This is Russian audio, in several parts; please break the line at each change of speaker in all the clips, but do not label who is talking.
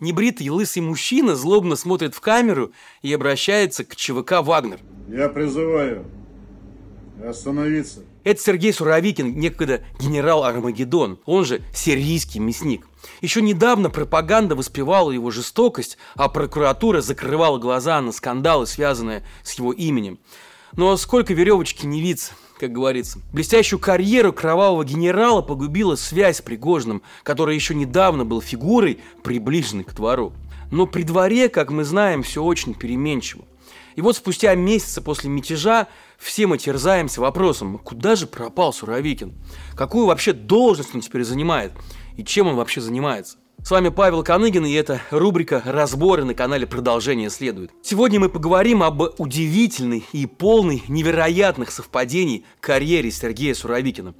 Небритый лысый мужчина злобно смотрит в камеру и обращается к ЧВК «Вагнер».
Я призываю остановиться.
Это Сергей Суровикин, некогда генерал Армагеддон, он же сирийский мясник. Еще недавно пропаганда воспевала его жестокость, а прокуратура закрывала глаза на скандалы, связанные с его именем. Но сколько веревочки не виться, как говорится. Блестящую карьеру кровавого генерала погубила связь с Пригожным, который еще недавно был фигурой, приближенной к двору. Но при дворе, как мы знаем, все очень переменчиво. И вот спустя месяцы после мятежа все мы терзаемся вопросом, куда же пропал Суровикин? Какую вообще должность он теперь занимает? И чем он вообще занимается? С вами Павел Коныгин, и это рубрика «Разборы» на канале «Продолжение следует». Сегодня мы поговорим об удивительной и полной невероятных совпадений карьере Сергея Суровикина,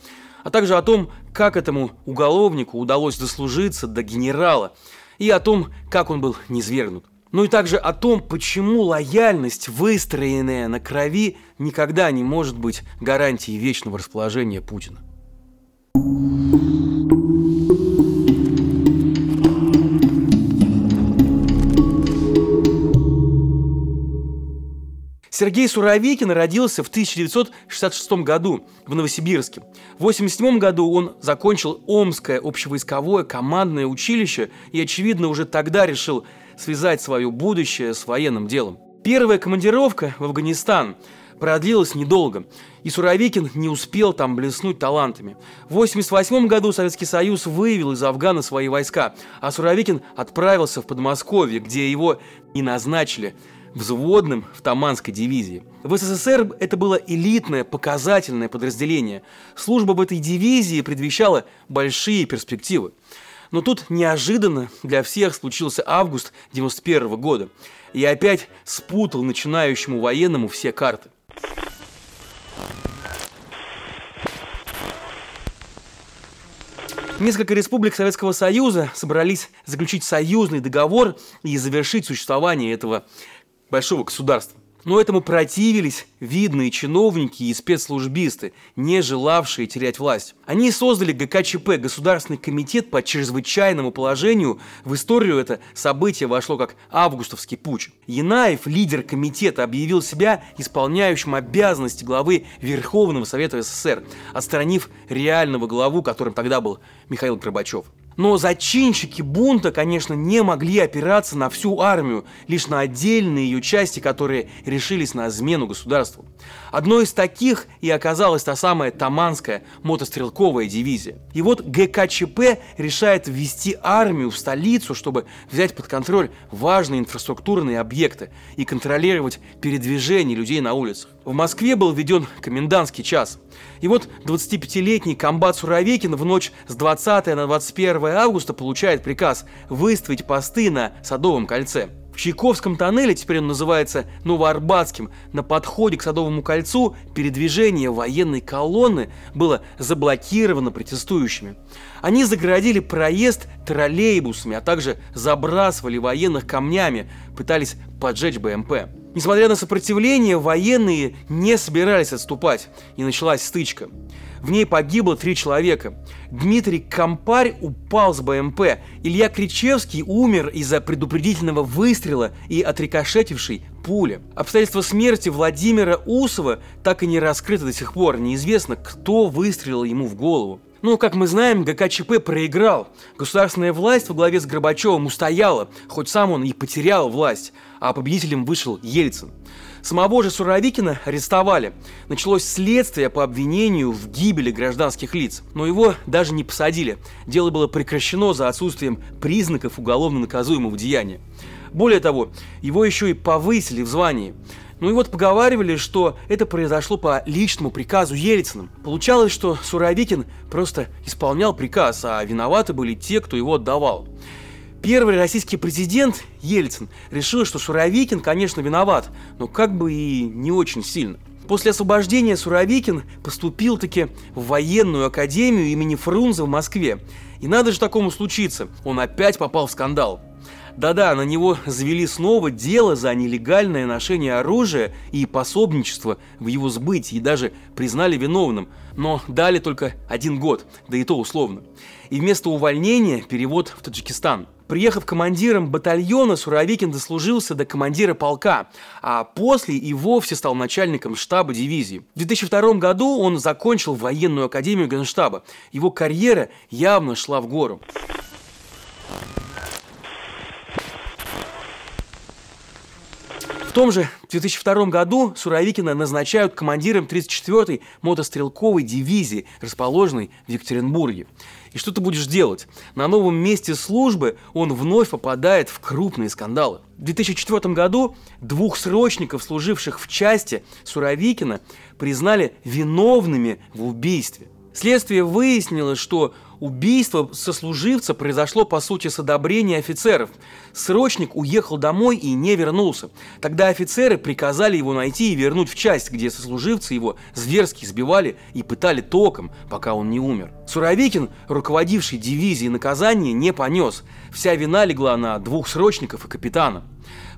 а также о том, как этому уголовнику удалось дослужиться до генерала, и о том, как он был низвергнут. Ну и также о том, почему лояльность, выстроенная на крови, никогда не может быть гарантией вечного расположения Путина. Сергей Суровикин родился в 1966 году в Новосибирске. В 1987 году он закончил Омское общевойсковое командное училище и, очевидно, уже тогда решил связать свое будущее с военным делом. Первая командировка в Афганистан продлилась недолго, и Суровикин не успел там блеснуть талантами. В 1988 году Советский Союз выявил из Афгана свои войска, а Суровикин отправился в Подмосковье, где его и назначили – взводным в Таманской дивизии. В СССР это было элитное, показательное подразделение. Служба в этой дивизии предвещала большие перспективы. Но тут неожиданно для всех случился август 91 года. И опять спутал начинающему военному все карты. Несколько республик Советского Союза собрались заключить союзный договор и завершить существование этого большого государства. Но этому противились видные чиновники и спецслужбисты, не желавшие терять власть. Они создали ГКЧП, Государственный комитет по чрезвычайному положению. В историю это событие вошло как августовский путь. Янаев, лидер комитета, объявил себя исполняющим обязанности главы Верховного Совета СССР, отстранив реального главу, которым тогда был Михаил Горбачев. Но зачинщики бунта, конечно, не могли опираться на всю армию, лишь на отдельные ее части, которые решились на измену государству. Одной из таких и оказалась та самая Таманская мотострелковая дивизия. И вот ГКЧП решает ввести армию в столицу, чтобы взять под контроль важные инфраструктурные объекты и контролировать передвижение людей на улицах. В Москве был введен комендантский час. И вот 25-летний комбат Суровекин в ночь с 20 на 21 августа получает приказ выставить посты на Садовом кольце. В Чайковском тоннеле, теперь он называется Новоарбатским, на подходе к Садовому кольцу передвижение военной колонны было заблокировано протестующими. Они загородили проезд троллейбусами, а также забрасывали военных камнями, пытались поджечь БМП. Несмотря на сопротивление, военные не собирались отступать, и началась стычка. В ней погибло три человека. Дмитрий Компарь упал с БМП. Илья Кричевский умер из-за предупредительного выстрела и отрикошетившей пули. Обстоятельства смерти Владимира Усова так и не раскрыты до сих пор. Неизвестно, кто выстрелил ему в голову. Ну, как мы знаем, ГКЧП проиграл. Государственная власть во главе с Горбачевым устояла, хоть сам он и потерял власть, а победителем вышел Ельцин. Самого же Суровикина арестовали. Началось следствие по обвинению в гибели гражданских лиц, но его даже не посадили. Дело было прекращено за отсутствием признаков уголовно наказуемого деяния. Более того, его еще и повысили в звании. Ну и вот поговаривали, что это произошло по личному приказу Ельцина. Получалось, что Суровикин просто исполнял приказ, а виноваты были те, кто его отдавал. Первый российский президент Ельцин решил, что Суровикин, конечно, виноват, но как бы и не очень сильно. После освобождения Суровикин поступил таки в военную академию имени Фрунзе в Москве. И надо же такому случиться, он опять попал в скандал. Да-да, на него завели снова дело за нелегальное ношение оружия и пособничество в его сбытии, и даже признали виновным, но дали только один год, да и то условно. И вместо увольнения перевод в Таджикистан – Приехав командиром батальона, Суровикин дослужился до командира полка, а после и вовсе стал начальником штаба дивизии. В 2002 году он закончил военную академию Генштаба. Его карьера явно шла в гору. Том же 2002 году Суровикина назначают командиром 34-й мотострелковой дивизии, расположенной в Екатеринбурге. И что ты будешь делать? На новом месте службы он вновь попадает в крупные скандалы. В 2004 году двух срочников, служивших в части Суровикина, признали виновными в убийстве. Следствие выяснило, что Убийство сослуживца произошло, по сути, с одобрения офицеров. Срочник уехал домой и не вернулся. Тогда офицеры приказали его найти и вернуть в часть, где сослуживцы его зверски избивали и пытали током, пока он не умер. Суровикин, руководивший дивизией наказания, не понес. Вся вина легла на двух срочников и капитана.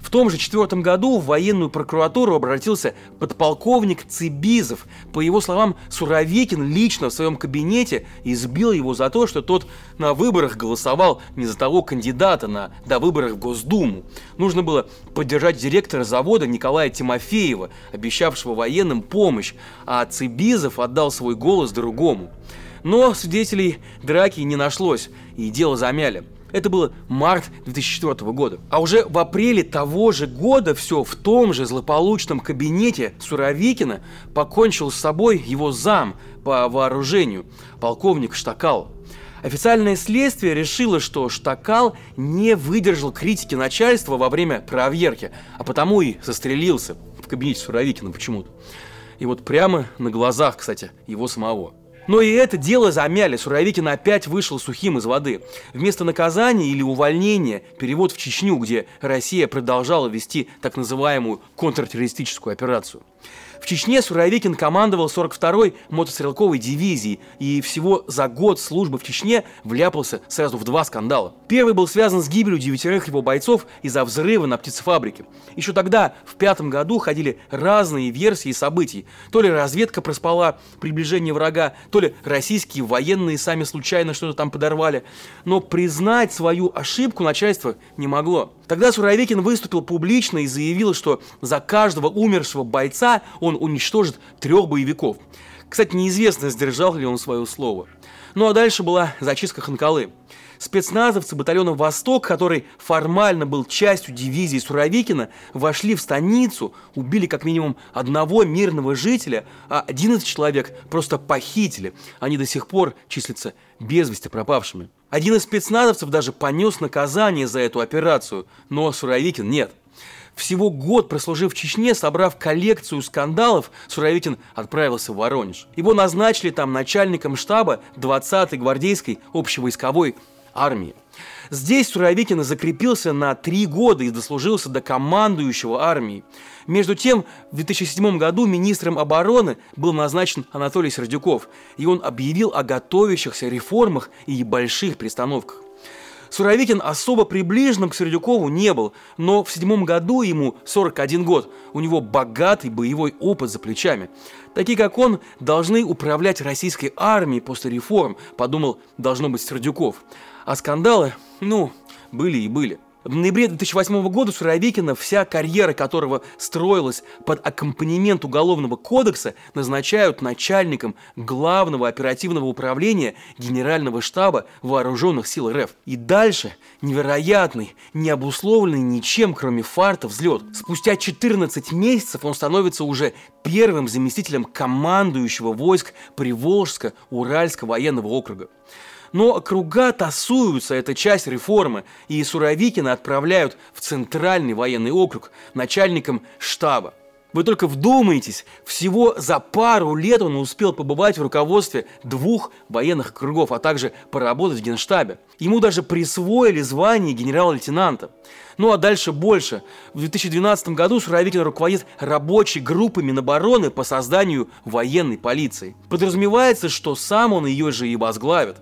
В том же четвертом году в военную прокуратуру обратился подполковник Цибизов. По его словам, Суровикин лично в своем кабинете избил его за то, что тот на выборах голосовал не за того кандидата на до выборах в Госдуму. Нужно было поддержать директора завода Николая Тимофеева, обещавшего военным помощь, а Цибизов отдал свой голос другому. Но свидетелей драки не нашлось, и дело замяли. Это было март 2004 года. А уже в апреле того же года все в том же злополучном кабинете Суровикина покончил с собой его зам по вооружению, полковник Штакал. Официальное следствие решило, что Штакал не выдержал критики начальства во время проверки, а потому и застрелился в кабинете Суровикина почему-то. И вот прямо на глазах, кстати, его самого. Но и это дело замяли, Суровикин опять вышел сухим из воды. Вместо наказания или увольнения перевод в Чечню, где Россия продолжала вести так называемую контртеррористическую операцию. В Чечне Суровикин командовал 42-й мотострелковой дивизией и всего за год службы в Чечне вляпался сразу в два скандала. Первый был связан с гибелью девятерых его бойцов из-за взрыва на птицефабрике. Еще тогда, в пятом году, ходили разные версии событий. То ли разведка проспала приближение врага, то ли российские военные сами случайно что-то там подорвали. Но признать свою ошибку начальство не могло. Тогда Суровикин выступил публично и заявил, что за каждого умершего бойца он уничтожит трех боевиков. Кстати, неизвестно, сдержал ли он свое слово. Ну а дальше была зачистка Ханкалы. Спецназовцы батальона «Восток», который формально был частью дивизии Суровикина, вошли в станицу, убили как минимум одного мирного жителя, а 11 человек просто похитили. Они до сих пор числятся без вести пропавшими. Один из спецназовцев даже понес наказание за эту операцию, но Суровикин нет. Всего год прослужив в Чечне, собрав коллекцию скандалов, Суровикин отправился в Воронеж. Его назначили там начальником штаба 20-й гвардейской общевойсковой армии. Здесь Суровикин закрепился на три года и дослужился до командующего армией. Между тем, в 2007 году министром обороны был назначен Анатолий Сердюков, и он объявил о готовящихся реформах и больших перестановках. Суровикин особо приближенным к Сердюкову не был, но в седьмом году ему 41 год, у него богатый боевой опыт за плечами. Такие, как он, должны управлять российской армией после реформ, подумал, должно быть Сердюков. А скандалы, ну, были и были. В ноябре 2008 года Суровикина, вся карьера которого строилась под аккомпанемент Уголовного кодекса, назначают начальником Главного оперативного управления Генерального штаба Вооруженных сил РФ. И дальше невероятный, не обусловленный ничем, кроме фарта, взлет. Спустя 14 месяцев он становится уже первым заместителем командующего войск Приволжско-Уральского военного округа. Но круга тасуются, это часть реформы, и Суровикина отправляют в Центральный военный округ начальником штаба. Вы только вдумайтесь, всего за пару лет он успел побывать в руководстве двух военных кругов, а также поработать в генштабе. Ему даже присвоили звание генерал-лейтенанта. Ну а дальше больше. В 2012 году Суровикин руководит рабочей группой Минобороны по созданию военной полиции. Подразумевается, что сам он ее же и возглавит.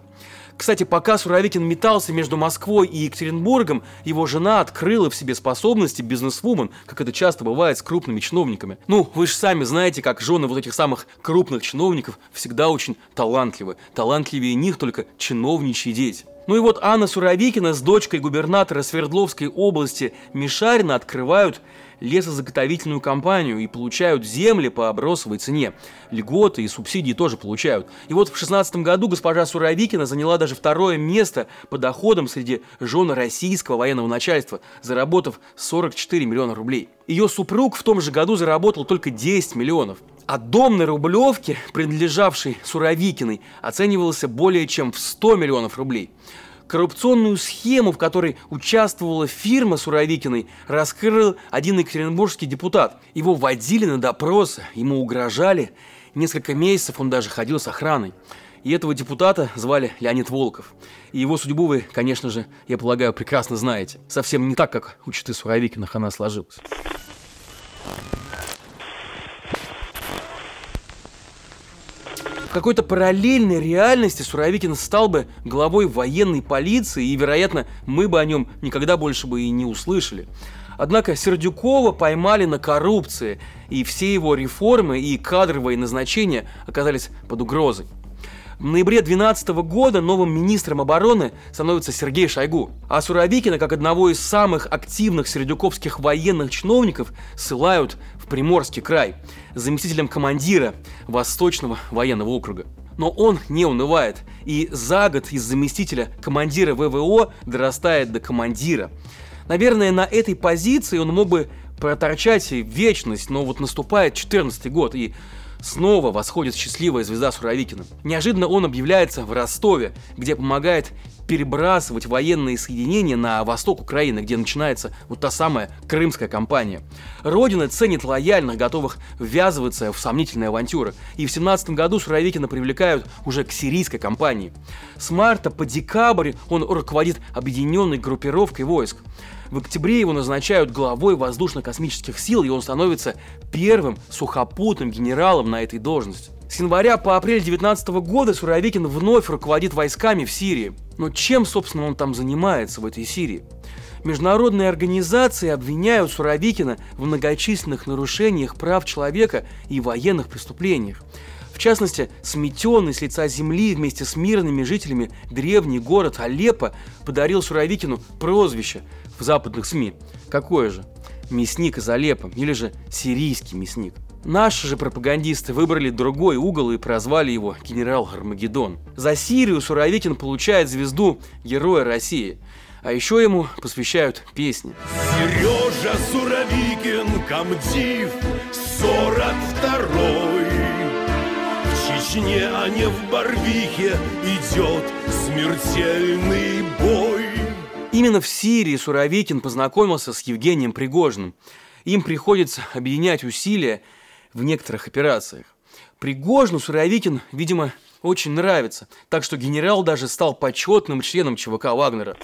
Кстати, пока Суровикин метался между Москвой и Екатеринбургом, его жена открыла в себе способности бизнесвумен, как это часто бывает с крупными чиновниками. Ну, вы же сами знаете, как жены вот этих самых крупных чиновников всегда очень талантливы. Талантливее них только чиновничьи дети. Ну и вот Анна Суровикина с дочкой губернатора Свердловской области Мишарина открывают лесозаготовительную компанию и получают земли по бросовой цене. Льготы и субсидии тоже получают. И вот в 16 году госпожа Суровикина заняла даже второе место по доходам среди жен российского военного начальства, заработав 44 миллиона рублей. Ее супруг в том же году заработал только 10 миллионов. А дом на Рублевке, принадлежавший Суровикиной, оценивался более чем в 100 миллионов рублей. Коррупционную схему, в которой участвовала фирма Суровикиной, раскрыл один екатеринбургский депутат. Его водили на допросы, ему угрожали. Несколько месяцев он даже ходил с охраной. И этого депутата звали Леонид Волков. И его судьбу вы, конечно же, я полагаю, прекрасно знаете. Совсем не так, как у Читы Суровикиных она сложилась. Какой-то параллельной реальности Суровикин стал бы главой военной полиции, и, вероятно, мы бы о нем никогда больше бы и не услышали. Однако Сердюкова поймали на коррупции, и все его реформы и кадровые назначения оказались под угрозой. В ноябре 2012 года новым министром обороны становится Сергей Шойгу, а Суровикина, как одного из самых активных сердюковских военных чиновников, ссылают в Приморский край, заместителем командира Восточного военного округа. Но он не унывает, и за год из заместителя командира ВВО дорастает до командира. Наверное, на этой позиции он мог бы проторчать вечность, но вот наступает 14 год, и Снова восходит счастливая звезда Суровикина. Неожиданно он объявляется в Ростове, где помогает перебрасывать военные соединения на восток Украины, где начинается вот та самая крымская кампания. Родина ценит лояльных, готовых ввязываться в сомнительные авантюры. И в 17 году Суровикина привлекают уже к сирийской кампании. С марта по декабрь он руководит объединенной группировкой войск. В октябре его назначают главой воздушно-космических сил, и он становится первым сухопутным генералом на этой должности. С января по апрель 19 года Суровикин вновь руководит войсками в Сирии. Но чем, собственно, он там занимается в этой Сирии? Международные организации обвиняют Суровикина в многочисленных нарушениях прав человека и военных преступлениях. В частности, сметенный с лица земли вместе с мирными жителями древний город Алеппо подарил Суровикину прозвище в западных СМИ. Какое же? Мясник из Алеппо или же сирийский мясник. Наши же пропагандисты выбрали другой угол и прозвали его генерал Армагеддон. За Сирию Суровикин получает звезду Героя России. А еще ему посвящают песни.
Сережа Суровикин, комдив, 42-й. Чечне, а не в Барвихе идет смертельный бой.
Именно в Сирии Суровикин познакомился с Евгением Пригожиным. Им приходится объединять усилия в некоторых операциях. Пригожину Суровикин, видимо, очень нравится, так что генерал даже стал почетным членом ЧВК Вагнера.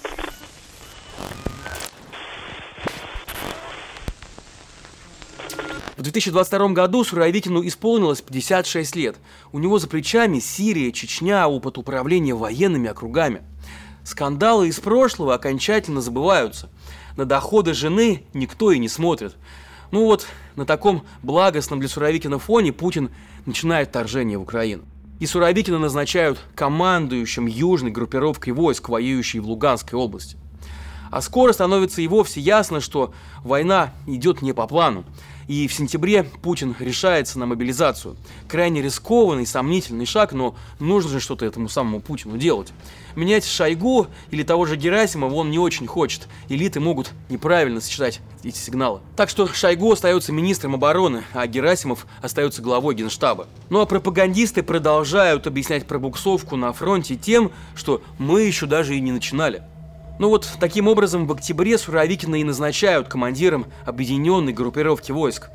В 2022 году Суровикину исполнилось 56 лет. У него за плечами Сирия, Чечня, опыт управления военными округами. Скандалы из прошлого окончательно забываются. На доходы жены никто и не смотрит. Ну вот, на таком благостном для Суровикина фоне Путин начинает вторжение в Украину. И Суровикина назначают командующим южной группировкой войск, воюющей в Луганской области. А скоро становится и вовсе ясно, что война идет не по плану. И в сентябре Путин решается на мобилизацию. Крайне рискованный, сомнительный шаг, но нужно же что-то этому самому Путину делать. Менять Шойгу или того же Герасимова он не очень хочет. Элиты могут неправильно сочетать эти сигналы. Так что Шойгу остается министром обороны, а Герасимов остается главой генштаба. Ну а пропагандисты продолжают объяснять пробуксовку на фронте тем, что мы еще даже и не начинали. Ну вот таким образом в октябре Суровикина и назначают командиром объединенной группировки войск.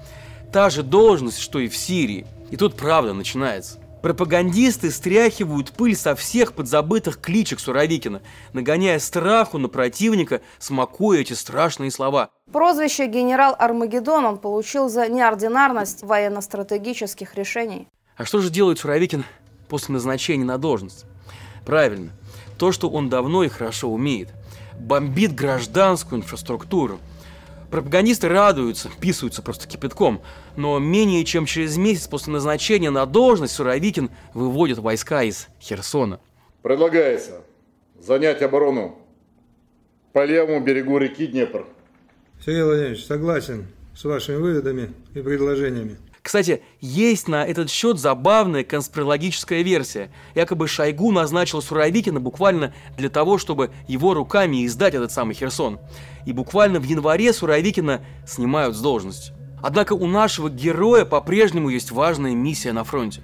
Та же должность, что и в Сирии. И тут правда начинается. Пропагандисты стряхивают пыль со всех подзабытых кличек Суровикина, нагоняя страху на противника, смакуя эти страшные слова.
Прозвище генерал Армагеддон он получил за неординарность военно-стратегических решений.
А что же делает Суровикин после назначения на должность? Правильно, то, что он давно и хорошо умеет – бомбит гражданскую инфраструктуру. Пропагандисты радуются, писаются просто кипятком, но менее чем через месяц после назначения на должность Суровикин выводит войска из Херсона.
Предлагается занять оборону по левому берегу реки Днепр.
Сергей Владимирович, согласен с вашими выводами и предложениями.
Кстати, есть на этот счет забавная конспирологическая версия. Якобы Шойгу назначил Суровикина буквально для того, чтобы его руками издать этот самый Херсон. И буквально в январе Суровикина снимают с должности. Однако у нашего героя по-прежнему есть важная миссия на фронте.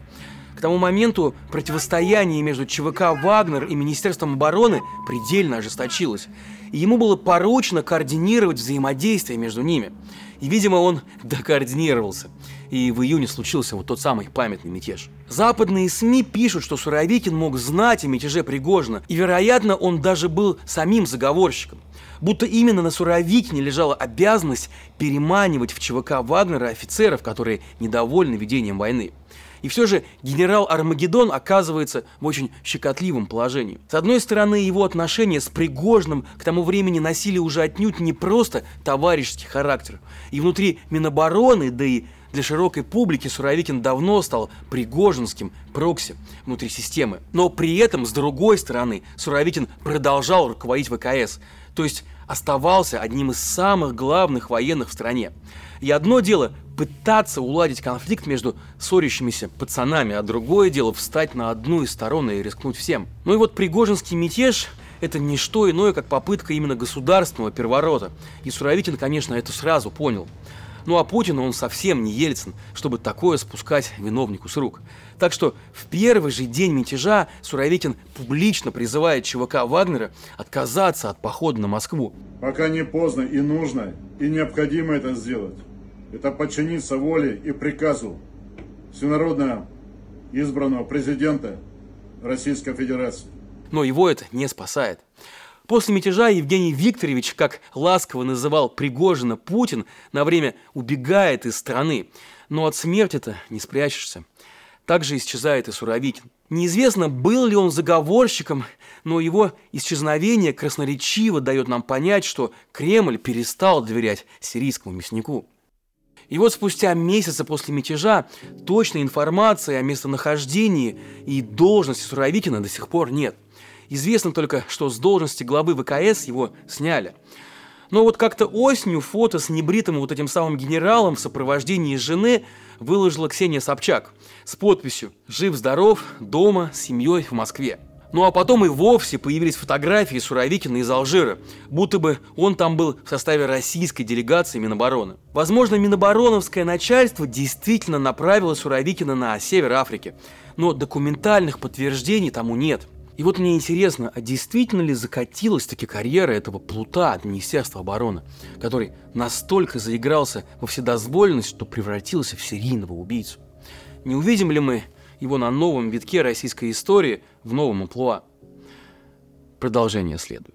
К тому моменту противостояние между ЧВК «Вагнер» и Министерством обороны предельно ожесточилось. И ему было поручено координировать взаимодействие между ними. И, видимо, он докоординировался. И в июне случился вот тот самый памятный мятеж. Западные СМИ пишут, что Суровикин мог знать о мятеже Пригожина, и, вероятно, он даже был самим заговорщиком. Будто именно на Суровикине лежала обязанность переманивать в ЧВК Вагнера офицеров, которые недовольны ведением войны. И все же генерал Армагеддон оказывается в очень щекотливом положении. С одной стороны, его отношения с Пригожным к тому времени носили уже отнюдь не просто товарищеский характер. И внутри Минобороны, да и для широкой публики Суровикин давно стал пригожинским прокси внутри системы. Но при этом, с другой стороны, Суровикин продолжал руководить ВКС, то есть оставался одним из самых главных военных в стране. И одно дело пытаться уладить конфликт между ссорящимися пацанами, а другое дело встать на одну из сторон и рискнуть всем. Ну и вот Пригожинский мятеж – это не что иное, как попытка именно государственного переворота. И Суровикин, конечно, это сразу понял. Ну а Путин, он совсем не Ельцин, чтобы такое спускать виновнику с рук. Так что в первый же день мятежа Суровикин публично призывает ЧВК Вагнера отказаться от похода на Москву.
Пока не поздно и нужно, и необходимо это сделать. Это подчиниться воле и приказу всенародно избранного президента Российской Федерации.
Но его это не спасает. После мятежа Евгений Викторович, как ласково называл Пригожина Путин, на время убегает из страны. Но от смерти-то не спрячешься. Также исчезает и Суровикин. Неизвестно, был ли он заговорщиком, но его исчезновение красноречиво дает нам понять, что Кремль перестал доверять сирийскому мяснику. И вот спустя месяцы после мятежа точной информации о местонахождении и должности Суровикина до сих пор нет. Известно только, что с должности главы ВКС его сняли. Но вот как-то осенью фото с небритым вот этим самым генералом в сопровождении жены выложила Ксения Собчак с подписью «Жив-здоров, дома, с семьей в Москве». Ну а потом и вовсе появились фотографии Суровикина из Алжира, будто бы он там был в составе российской делегации Минобороны. Возможно, Минобороновское начальство действительно направило Суровикина на север Африки, но документальных подтверждений тому нет – и вот мне интересно, а действительно ли закатилась таки карьера этого плута от Министерства обороны, который настолько заигрался во вседозволенность, что превратился в серийного убийцу? Не увидим ли мы его на новом витке российской истории в новом амплуа? Продолжение следует.